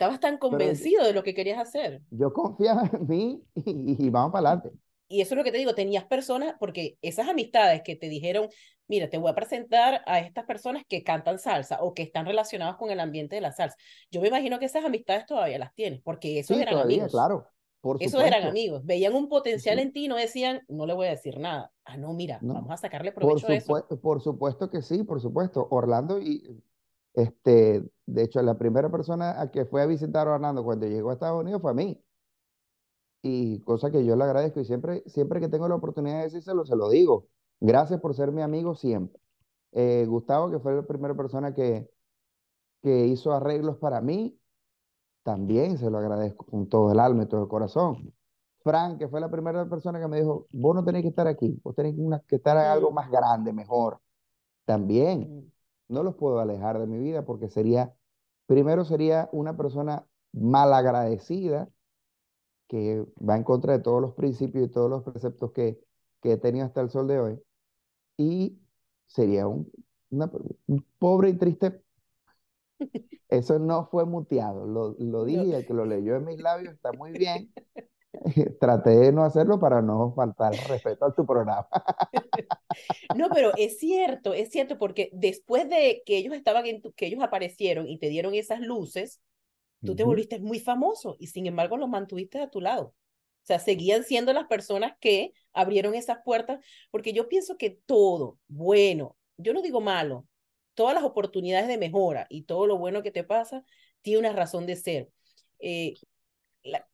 Estabas tan convencido de lo que querías hacer. Yo confiaba en mí y, vamos para adelante. Y eso es lo que te digo, tenías personas, porque esas amistades que te dijeron, mira, te voy a presentar a estas personas que cantan salsa o que están relacionadas con el ambiente de la salsa. Yo me imagino que esas amistades todavía las tienes, porque esos eran amigos. claro. Esos eran amigos, veían un potencial en ti y no decían, no le voy a decir nada. Ah, no, mira, vamos a sacarle provecho por a eso. Por supuesto que sí, por supuesto. Orlando y, este, de hecho, la primera persona a que fue a visitar a Orlando cuando llegó a Estados Unidos fue a mí. Y cosa que yo le agradezco y siempre, siempre que tengo la oportunidad de decírselo, se lo digo. Gracias por ser mi amigo siempre. Eh, Gustavo, que fue la primera persona que, que hizo arreglos para mí, también se lo agradezco con todo el alma y todo el corazón. Frank, que fue la primera persona que me dijo, vos no tenés que estar aquí, vos tenés que estar en algo más grande, mejor. También no los puedo alejar de mi vida porque sería, primero sería una persona mal agradecida que va en contra de todos los principios y todos los preceptos que, que he tenido hasta el sol de hoy. Y sería un, un pobre y triste eso no fue muteado, lo, lo dije y el que lo leyó en mis labios está muy bien. Traté de no hacerlo para no faltar respeto a tu programa. No, pero es cierto, es cierto, porque después de que ellos estaban en que ellos aparecieron y te dieron esas luces, tú te volviste muy famoso y sin embargo los mantuviste a tu lado. O sea, seguían siendo las personas que abrieron esas puertas, porque yo pienso que todo, bueno, yo no digo malo, todas las oportunidades de mejora y todo lo bueno que te pasa tiene una razón de ser. Eh,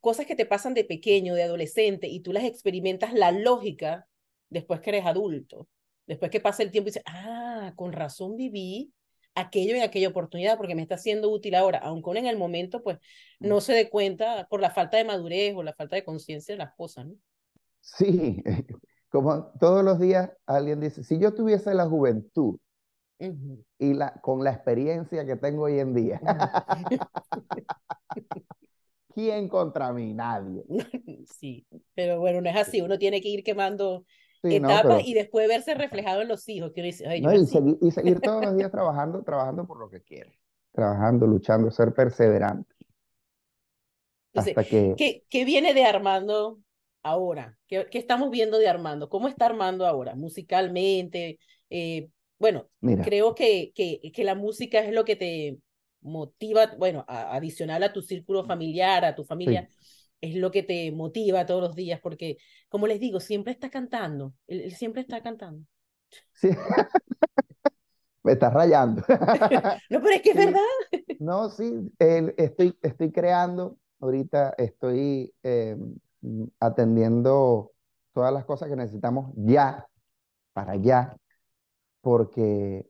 cosas que te pasan de pequeño, de adolescente, y tú las experimentas la lógica después que eres adulto, después que pasa el tiempo y dices, ah, con razón viví aquello en aquella oportunidad porque me está siendo útil ahora, aunque en el momento pues no mm. se dé cuenta por la falta de madurez o la falta de conciencia de las cosas, ¿no? Sí, como todos los días alguien dice, si yo tuviese la juventud y la, con la experiencia que tengo hoy en día. ¿Quién contra mí? Nadie. Sí, pero bueno, no es así. Uno tiene que ir quemando etapas y después verse reflejado en los hijos. y, seguir, todos los días trabajando, trabajando por lo que quiere. Trabajando, luchando, ser perseverante. hasta que... ¿qué, ¿qué, viene de Armando ahora? ¿Qué, ¿Qué, estamos viendo de Armando? ¿Cómo está Armando ahora? Musicalmente, eh, bueno, creo que, que, que, la música es lo que te motiva, bueno, adicional a tu círculo familiar, a tu familia, es lo que te motiva todos los días, porque, como les digo, siempre está cantando, él, siempre está cantando. Sí. Me estás rayando. no, pero es que es verdad. No, sí, estoy, estoy creando, ahorita estoy em, atendiendo todas las cosas que necesitamos ya, para ya, porque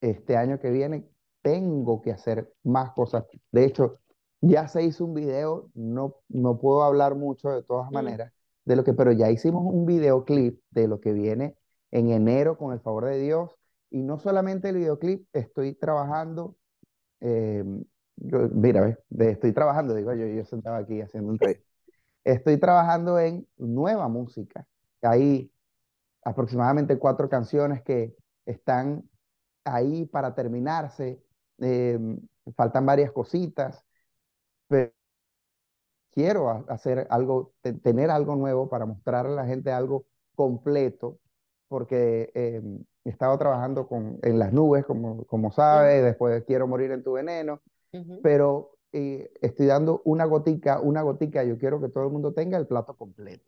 este año que viene tengo que hacer más cosas. De hecho, ya se hizo un video, no, no puedo hablar mucho de todas mm. maneras, de lo que, pero ya hicimos un videoclip de lo que viene en enero con el favor de Dios. Y no solamente el videoclip, estoy trabajando, eh, mira, estoy trabajando, digo yo, yo sentado aquí haciendo un rey. Estoy trabajando en nueva música. Hay aproximadamente cuatro canciones que están ahí para terminarse. Em, faltan varias cositas, pero quiero hacer algo, tener algo nuevo para mostrarle a la gente algo completo, porque he estado trabajando con, en las nubes, como, como sabe, después quiero morir en tu veneno, pero eh, estoy dando una gotica, una gotica, yo quiero que todo el mundo tenga el plato completo.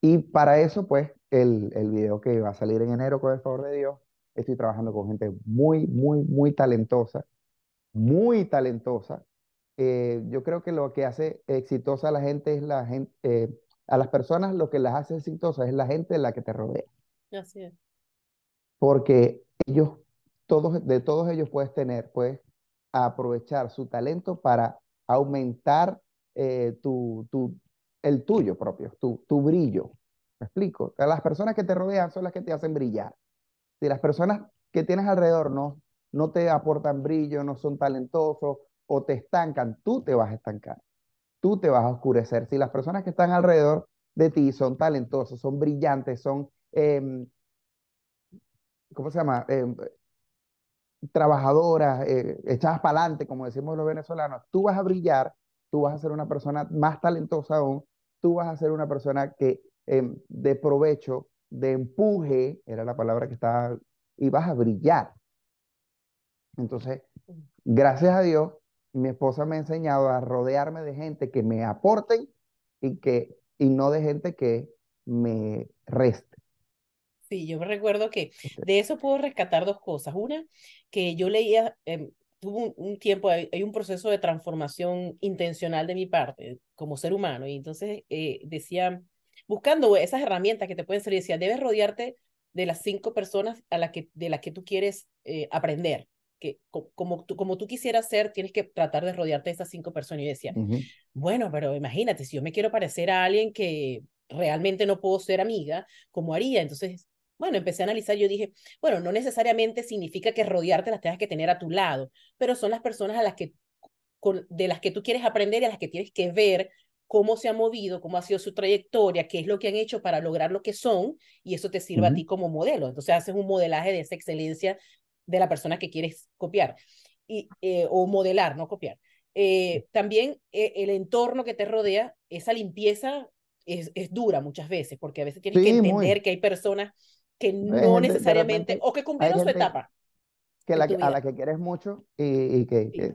Y para eso, pues, el, el video que va a salir en enero, con el favor de Dios, estoy trabajando con gente muy, muy, muy talentosa, muy talentosa. Eh, yo creo que lo que hace exitosa a la gente es la gente, eh, a las personas lo que las hace exitosas es la gente de la que te rodea. Así es. Porque ellos, todos, de todos ellos puedes tener, puedes aprovechar su talento para aumentar eh, tu, tu, el tuyo propio, tu, tu brillo. ¿Me explico? Las personas que te rodean son las que te hacen brillar. Si las personas que tienes alrededor no, no te aportan brillo, no son talentosos o te estancan, tú te vas a estancar. Tú te vas a oscurecer. Si las personas que están alrededor de ti son talentosos, son brillantes, son, em, ¿cómo se llama? Em, trabajadoras, eh, echadas para adelante, como decimos los venezolanos, tú vas a brillar, tú vas a ser una persona más talentosa aún, tú vas a ser una persona que em, de provecho, de empuje, era la palabra que estaba, y vas a brillar. Entonces, gracias a Dios, mi esposa me ha enseñado a rodearme de gente que me aporten y, que, y no de gente que me reste. Sí, yo me recuerdo que de eso puedo rescatar dos cosas. Una, que yo leía, eh, tuvo un, tiempo, hay, un proceso de transformación intencional de mi parte como ser humano, y entonces eh, decía, buscando esas herramientas que te pueden servir, decía, debes rodearte de las cinco personas a la que, de las que tú quieres eh, aprender que como, tú, como tú quisieras ser, tienes que tratar de rodearte de esas cinco personas. Y decía, bueno, pero imagínate, si yo me quiero parecer a alguien que realmente no puedo ser amiga, ¿cómo haría? Entonces, bueno, empecé a analizar, yo dije, bueno, no necesariamente significa que rodearte las tengas que tener a tu lado, pero son las personas a las que, con, de las que tú quieres aprender y a las que tienes que ver cómo se ha movido, cómo ha sido su trayectoria, qué es lo que han hecho para lograr lo que son, y eso te sirve a ti como modelo. Entonces haces un modelaje de esa excelencia de la persona que quieres copiar y, eh, o modelar, no copiar. Eh, también eh, el entorno que te rodea, esa limpieza es, es, dura muchas veces, porque a veces tienes que entender que hay personas que no necesariamente, o que cumplieron su etapa. Que la, a la que quieres mucho y, y que,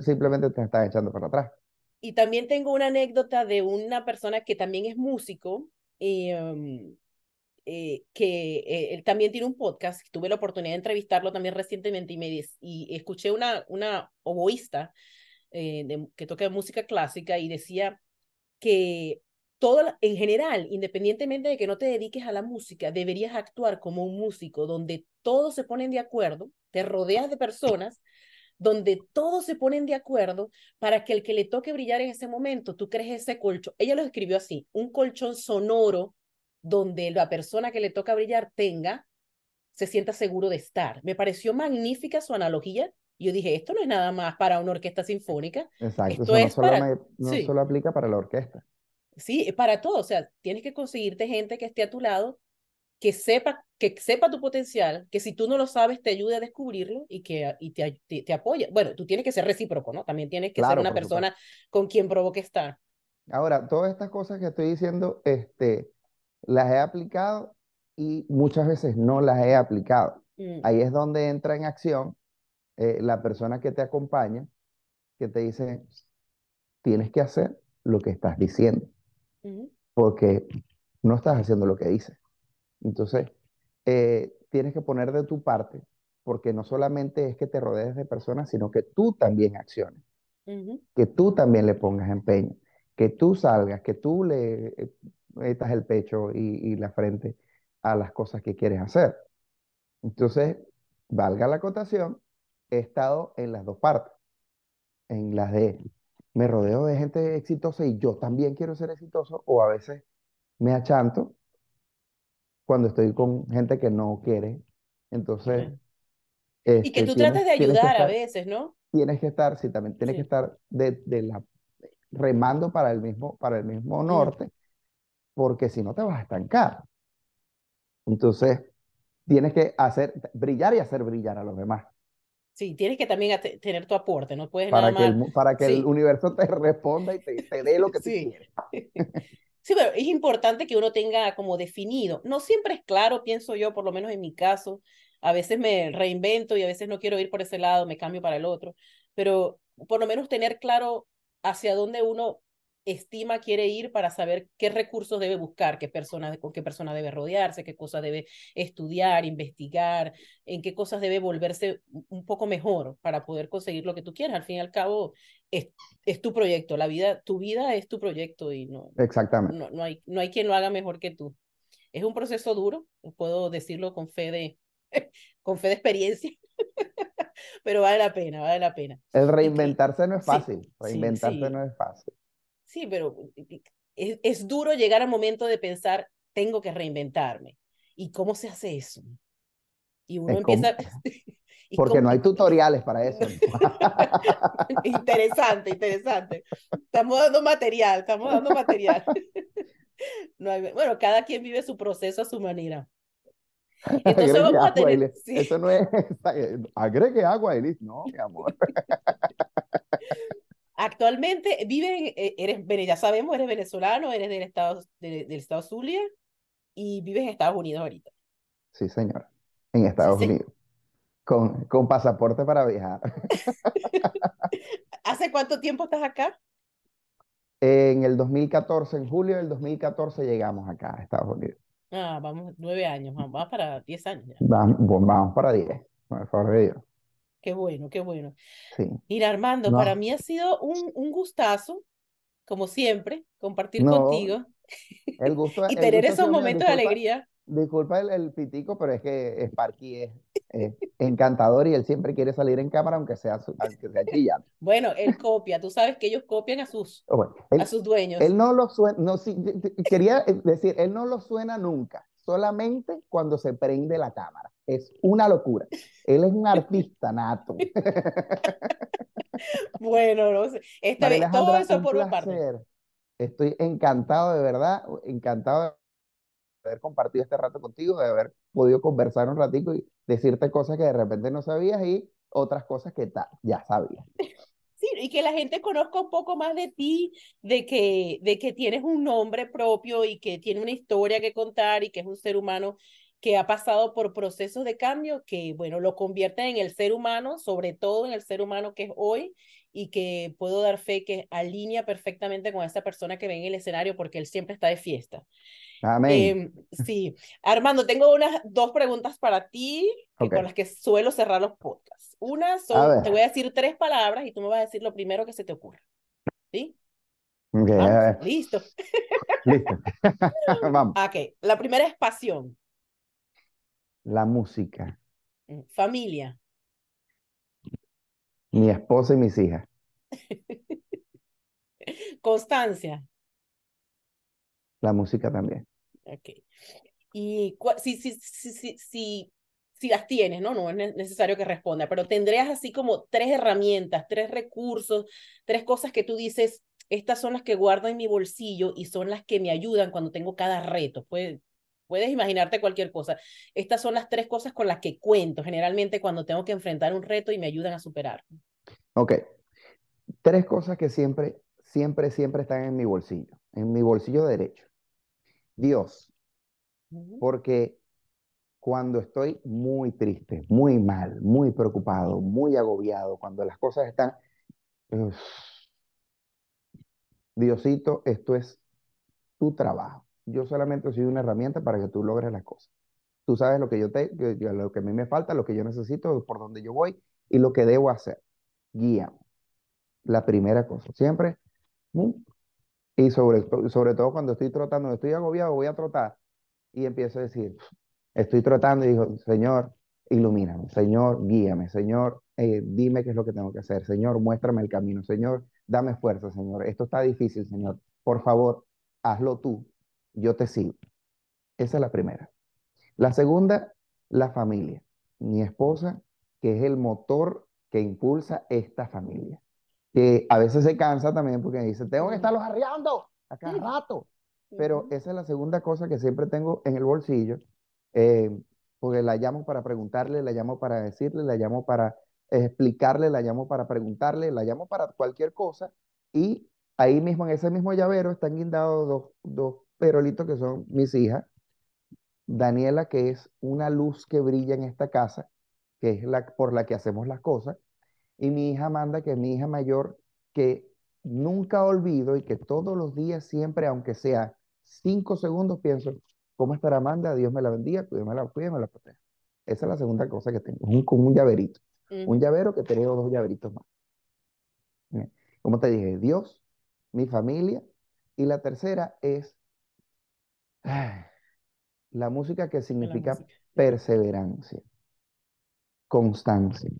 simplemente te están echando para atrás. Y también tengo una anécdota de una persona que también es músico y, em, eh, que eh, él también tiene un podcast, tuve la oportunidad de entrevistarlo también recientemente y, me y escuché una, una oboísta eh, que toca música clásica y decía que todo, en general, independientemente de que no te dediques a la música, deberías actuar como un músico donde todos se ponen de acuerdo, te rodeas de personas donde todos se ponen de acuerdo para que el que le toque brillar en ese momento, tú crees ese colchón. Ella lo escribió así, un colchón sonoro donde la persona que le toca brillar tenga, se sienta seguro de estar. Me pareció magnífica su analogía. Yo dije, esto no es nada más para una orquesta sinfónica. Exacto, esto no, solo, no solo aplica para la orquesta. Sí, para todo. O sea, tienes que conseguirte gente que esté a tu lado, que sepa, que sepa tu potencial, que si tú no lo sabes, te ayude a descubrirlo y que y te, te, apoye. Bueno, tú tienes que ser recíproco, ¿no? También tienes que ser una persona con quien provoque estar. Ahora, todas estas cosas que estoy diciendo, este, las he aplicado y muchas veces no las he aplicado. Mm. Ahí es donde entra en acción eh, la persona que te acompaña, que te dice, tienes que hacer lo que estás diciendo, porque no estás haciendo lo que dices. Entonces, eh, tienes que poner de tu parte, porque no solamente es que te rodees de personas, sino que tú también acciones, que tú también le pongas empeño, que tú salgas, que tú le eh, metas el pecho y, la frente a las cosas que quieres hacer. Entonces, valga la acotación, he estado en las dos partes, en las de me rodeo de gente exitosa y yo también quiero ser exitoso, o a veces me achanto cuando estoy con gente que no quiere. Entonces... y que este, tú trates de ayudar a veces, ¿no? Tienes que estar, sí, también tienes que estar de, la, remando para el mismo, para el mismo norte, porque si no te vas a estancar. Entonces, tienes que hacer, brillar y hacer brillar a los demás. Sí, tienes que también tener tu aporte, no puedes para nada que más... El, para que el universo te responda y te, te dé lo que sí. quieres. Sí, pero es importante que uno tenga como definido. No siempre es claro, pienso yo, por lo menos en mi caso. A veces me reinvento y a veces no quiero ir por ese lado, me cambio para el otro. Pero por lo menos tener claro hacia dónde uno estima quiere ir para saber qué recursos debe buscar, qué persona, con qué persona debe rodearse, qué cosas debe estudiar, investigar, en qué cosas debe volverse un poco mejor para poder conseguir lo que tú quieras. Al fin y al cabo, es, es tu proyecto, la vida, tu vida es tu proyecto y no, Exactamente. No, no, hay, no hay quien lo haga mejor que tú. Es un proceso duro, puedo decirlo con fe de, con fe de experiencia, pero vale la pena, vale la pena. El reinventarse no es fácil, reinventarse no es fácil. Sí, pero es, es, duro llegar al momento de pensar, tengo que reinventarme. ¿Y cómo se hace eso? Y uno empieza... Porque no hay tutoriales para eso. interesante, interesante. Estamos dando material, estamos dando material. no hay... bueno, cada quien vive su proceso a su manera. Entonces Agregue vamos a tener, sí, Eso no es. Agregue agua y listo. No, mi amor. Actualmente vives, en- eh, eres, ya sabemos, eres venezolano, eres del estado, de- del estado Zulia y vives en Estados Unidos ahorita. Sí, señora. En Estados sí. Unidos. Con, con pasaporte para viajar. ¿Hace cuánto tiempo estás acá? En el 2014, en julio del 2014, llegamos acá a Estados Unidos. Ah, vamos, nueve años, vamos, vamos para diez años ya. Vamos, vamos para 10, por favor de Dios. Qué bueno, qué bueno. Sí. Mira, Armando, para No, mí ha sido un, un gustazo, como siempre, compartir no, contigo el gusto, y tener gusto esos momentos de alegría. disculpa el, el pitico, pero es que Sparky es, es encantador y él siempre quiere salir en cámara, aunque sea, su- aunque sea chillando. Bueno, él copia, tú sabes que ellos copian a sus, O bueno, a él, sus dueños. él no lo suena, no, sí, quería decir, él no lo suena nunca, solamente cuando se prende la cámara. Es una locura. Él es un artista nato. Bueno, no sé, esta María vez, todo eso un por mi parte. Estoy encantado de verdad, encantado de haber compartido este rato contigo, de haber podido conversar un ratico y decirte cosas que de repente no sabías y otras cosas que ya sabías. Sí, y que la gente conozca un poco más de ti, de que, de que tienes un nombre propio y que tiene una historia que contar y que es un ser humano que ha pasado por procesos de cambio que, bueno, lo convierten en el ser humano, sobre todo en el ser humano que es hoy y que puedo dar fe que alinea perfectamente con esa persona que ve en el escenario porque él siempre está de fiesta. Amén. Em, sí, Armando, tengo unas dos preguntas para ti que Ok, con las que suelo cerrar los podcasts. Una a son, te voy a decir tres palabras y tú me vas a decir lo primero que se te ocurra. ¿Sí? Ok, a Vamos, ver. listo. Listo. Vamos. Ok, la primera es pasión, La música, mm, familia, mi esposa y mis hijas, constancia. la música también. Ok. Y si, si, si, si, si, si las tienes, ¿no? No es ne- necesario que responda, pero tendrías así como tres herramientas, tres recursos, tres cosas que tú dices, estas son las que guardo en mi bolsillo y son las que me ayudan cuando tengo cada reto. Puedes, puedes imaginarte cualquier cosa. Estas son las tres cosas con las que cuento generalmente cuando tengo que enfrentar un reto y me ayudan a superar. Ok, tres cosas que siempre, siempre, siempre están en mi bolsillo, en mi bolsillo derecho. Dios, porque cuando estoy muy triste, muy mal, muy preocupado, muy agobiado, cuando las cosas están, uf, Diosito, esto es tu trabajo. Yo solamente soy una herramienta para que tú logres las cosas. Tú sabes lo que yo te, lo que a mí me falta, lo que yo necesito, por donde yo voy y lo que debo hacer. Guíame. La primera cosa, siempre. ¿mm? Y sobre, sobre todo cuando estoy trotando, estoy agobiado, voy a trotar y empiezo a decir, estoy trotando y digo, Señor, ilumíname, Señor, guíame, Señor, eh, dime qué es lo que tengo que hacer, Señor, muéstrame el camino, Señor, dame fuerza, Señor, esto está difícil, Señor, por favor, hazlo tú, yo te sigo. Esa es la primera. La segunda, la familia. Mi esposa, que es el motor que impulsa esta familia. Que a veces se cansa también porque dice, tengo que estarlos arreando a cada rato. Pero esa es la segunda cosa que siempre tengo en el bolsillo, eh, porque la llamo para preguntarle, la llamo para decirle, la llamo para explicarle, la llamo para preguntarle, la llamo para cualquier cosa. Y ahí mismo, en ese mismo llavero, están guindados dos, dos perolitos que son mis hijas. Daniela, que es una luz que brilla en esta casa, que es la por la que hacemos las cosas, y mi hija Amanda, que es mi hija mayor, que nunca olvido y que todos los días, siempre, aunque sea cinco segundos, pienso, ¿cómo estará Amanda? Dios me la bendiga, Dios me la cuide, me la proteja. Esa es la segunda cosa que tengo, un, un llaverito, un Ujú. llavero que tengo dos llaveritos más. Bien. Como te dije, Dios, mi familia, y la tercera es la música que significa música. Perseverancia, constancia,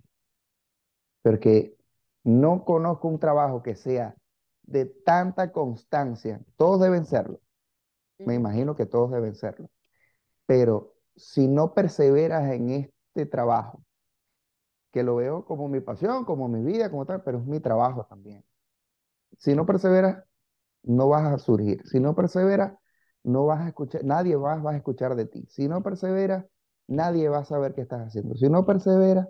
porque no conozco un trabajo que sea de tanta constancia. Todos deben serlo, me imagino que todos deben serlo, pero si no perseveras en este trabajo, que lo veo como mi pasión, como mi vida, como tal, pero es mi trabajo también. Si no perseveras, no vas a surgir. Si no perseveras, no vas a escuchar, nadie más va a escuchar de ti. Si no perseveras, nadie va a saber qué estás haciendo. Si no perseveras,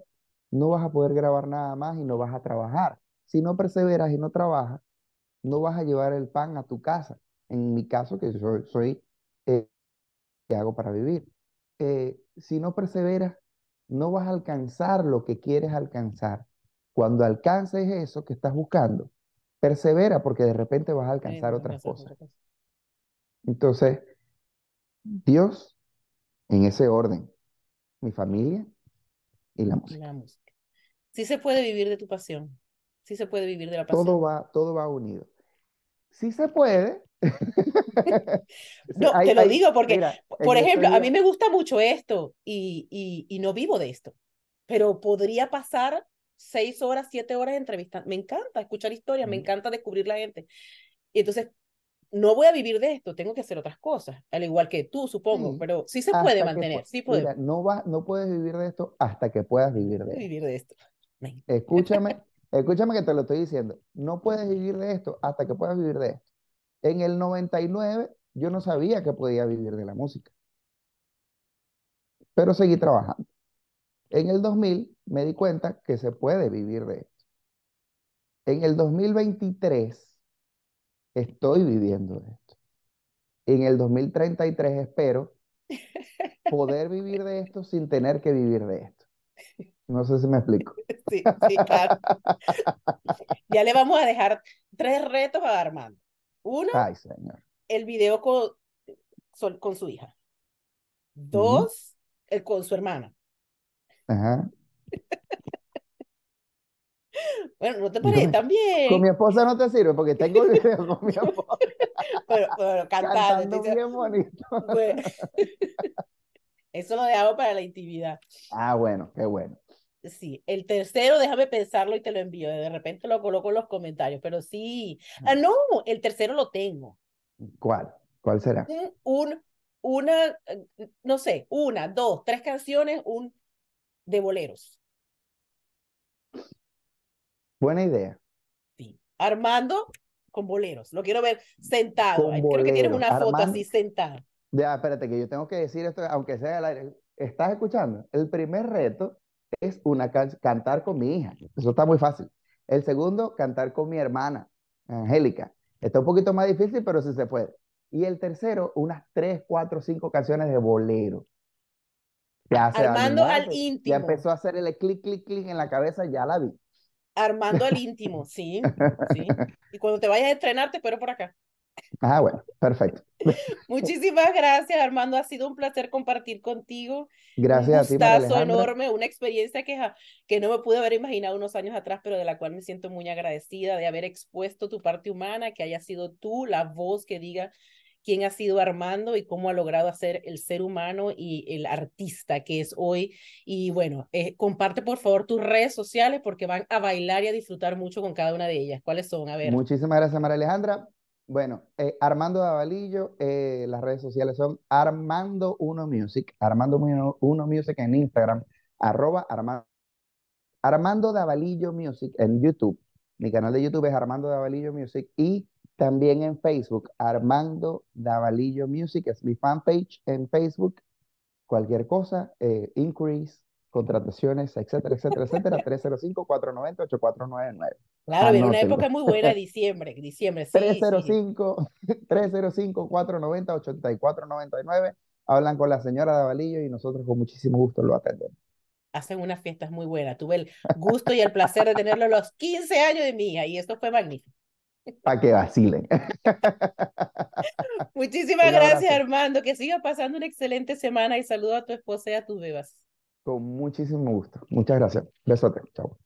no vas a poder grabar nada más y no vas a trabajar. Si no perseveras y no trabajas, no vas a llevar el pan a tu casa. En mi caso, que soy, soy eh, que hago para vivir. Eh, si no perseveras, no vas a alcanzar lo que quieres alcanzar. Cuando alcances eso que estás buscando, persevera porque de repente vas a alcanzar otras cosas. Entonces, Dios, en ese orden, mi familia y la música. Sí se puede vivir de tu pasión. Sí se puede vivir de la pasión. Todo va, todo va unido. Sí se puede. no, te lo digo porque, por ejemplo, a mí me gusta mucho esto y, y, y no vivo de esto, pero podría pasar seis horas, siete horas entrevistando. Me encanta escuchar historias, me encanta descubrir la gente. Y entonces, no voy a vivir de esto, tengo que hacer otras cosas, al igual que tú, supongo, pero sí se puede mantener, sí puede. no, va, no puedes vivir de esto hasta que puedas vivir de esto. Vivir de esto. Escúchame, escúchame que te lo estoy diciendo. No puedes vivir de esto hasta que puedas vivir de esto. En el 99 yo no sabía que podía vivir de la música, pero seguí trabajando. En el 2000 me di cuenta que se puede vivir de esto. En el 2023 estoy viviendo de esto. En el 2033 espero poder vivir de esto sin tener que vivir de esto. No sé si me explico. Sí, sí, claro. Ya le vamos a dejar tres retos a Armando. Uno, el video con, con su hija. Dos, el con su hermana. Ajá. Bueno, no te parece también. Con mi esposa no te sirve porque tengo el video con mi esposa. pero, pero cantando. bien bonito. eso lo dejamos para la intimidad. Ah, bueno, qué bueno. Sí, el tercero, déjame pensarlo y te lo envío. De repente lo coloco en los comentarios, pero sí. Ah, no, el tercero lo tengo. ¿Cuál? ¿Cuál será? Un, una, no sé, una, dos, tres canciones, un de boleros. Buena idea. Sí. Armando con boleros. Lo quiero ver sentado. Creo que tienes una foto así sentada. Ya, espérate, que yo tengo que decir esto, aunque sea al aire. ¿Estás escuchando? El primer reto es una cantar con mi hija. Eso está muy fácil. El segundo, cantar con mi hermana, Angélica. Está un poquito más difícil, pero sí se puede. Y el tercero, unas tres, cuatro, cinco canciones de bolero. Ya Armando al íntimo. Ya empezó a hacer el clic, clic, clic en la cabeza, ya la vi. Armando al íntimo, sí, sí. Y cuando te vayas a estrenar, te espero por acá. Ah, bueno, perfecto. Muchísimas gracias, Armando. Ha sido un placer compartir contigo. Gracias un a ti, enorme, una experiencia que, que no me pude haber imaginado unos años atrás, pero de la cual me siento muy agradecida de haber expuesto tu parte humana, que haya sido tú la voz que diga quién ha sido Armando y cómo ha logrado hacer el ser humano y el artista que es hoy. Y bueno, eh, comparte por favor tus redes sociales porque van a bailar y a disfrutar mucho con cada una de ellas. ¿Cuáles son? A ver. Muchísimas gracias, María Alejandra. Bueno, eh, Armando Davalillo, eh, las redes sociales son Armando Uno Music, Armando Uno, Music en Instagram, arroba Armando, Armando Davalillo Music en YouTube. Mi canal de YouTube es Armando Davalillo Music y también en Facebook, Armando Davalillo Music, es mi fanpage en Facebook. Cualquier cosa, eh, inquiries, contrataciones, etcétera, etcétera, etcétera, 305-490-8499. Claro, viene una época muy buena, diciembre, diciembre, sí, 305, 305-490-8499. Hablan con la señora Davalillo y nosotros con muchísimo gusto lo atendemos. Hacen unas fiestas muy buenas. Tuve el gusto y el placer de tenerlo los 15 años de mi hija y esto fue magnífico. Para que vacilen. Muchísimas gracias, Armando. Que siga pasando una excelente semana y saludo a tu esposa y a tus bebas. Con muchísimo gusto. Muchas gracias. Besote. Chao.